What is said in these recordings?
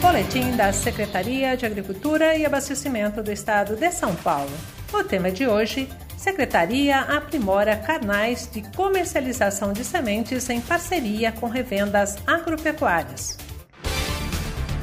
Boletim da Secretaria de Agricultura e Abastecimento do Estado de São Paulo. O tema de hoje: Secretaria aprimora canais de comercialização de sementes em parceria com revendas agropecuárias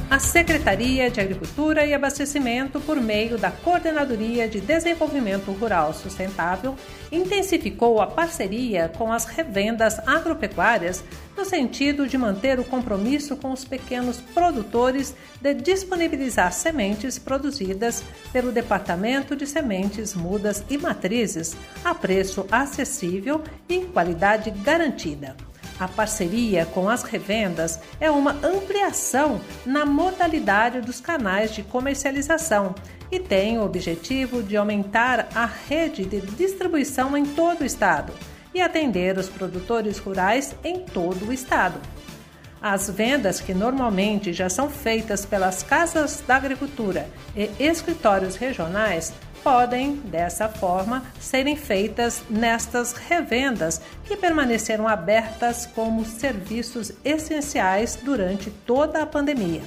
a Secretaria de Agricultura e Abastecimento, por meio da Coordenadoria de Desenvolvimento Rural Sustentável, intensificou a parceria com as revendas agropecuárias no sentido de manter o compromisso com os pequenos produtores de disponibilizar sementes produzidas pelo Departamento de Sementes, Mudas e Matrizes a preço acessível e qualidade garantida. A parceria com as revendas é uma ampliação na modalidade dos canais de comercialização e tem o objetivo de aumentar a rede de distribuição em todo o estado e atender os produtores rurais em todo o estado. As vendas, que normalmente já são feitas pelas casas da agricultura e escritórios regionais, podem, dessa forma, serem feitas nestas revendas que permaneceram abertas como serviços essenciais durante toda a pandemia.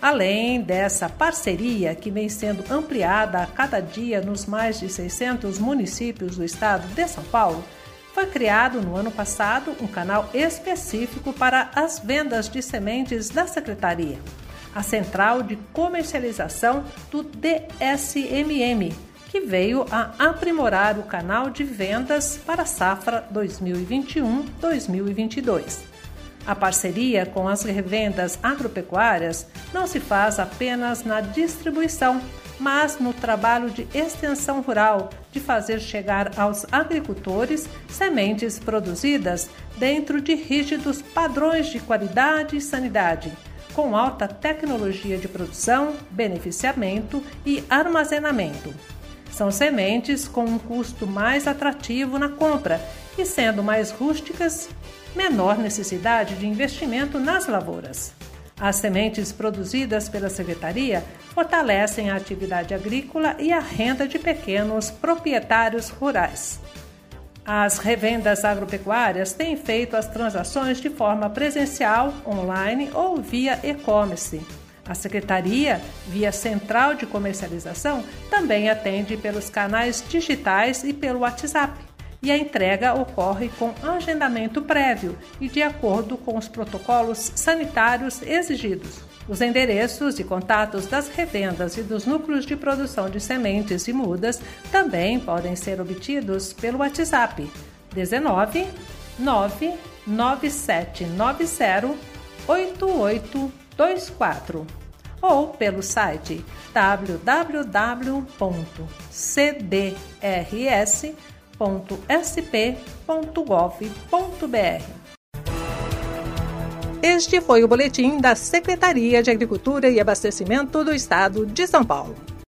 Além dessa parceria que vem sendo ampliada a cada dia nos mais de 600 municípios do estado de São Paulo, foi criado no ano passado um canal específico para as vendas de sementes da Secretaria a Central de Comercialização do DSMM, que veio a aprimorar o canal de vendas para a safra 2021-2022. A parceria com as revendas agropecuárias não se faz apenas na distribuição, mas no trabalho de extensão rural, de fazer chegar aos agricultores sementes produzidas dentro de rígidos padrões de qualidade e sanidade com alta tecnologia de produção, beneficiamento e armazenamento. São sementes com um custo mais atrativo na compra e, sendo mais rústicas, menor necessidade de investimento nas lavouras. As sementes produzidas pela Secretaria fortalecem a atividade agrícola e a renda de pequenos proprietários rurais. As revendas agropecuárias têm feito as transações de forma presencial, online ou via e-commerce. A Secretaria, via Central de Comercialização, também atende pelos canais digitais e pelo WhatsApp. E a entrega ocorre com agendamento prévio e de acordo com os protocolos sanitários exigidos. Os endereços e contatos das revendas e dos núcleos de produção de sementes e mudas também podem ser obtidos pelo WhatsApp 19 99790 8824 ou pelo site www.cdrs.sp.gov.br. Este foi o boletim da Secretaria de Agricultura e Abastecimento do Estado de São Paulo.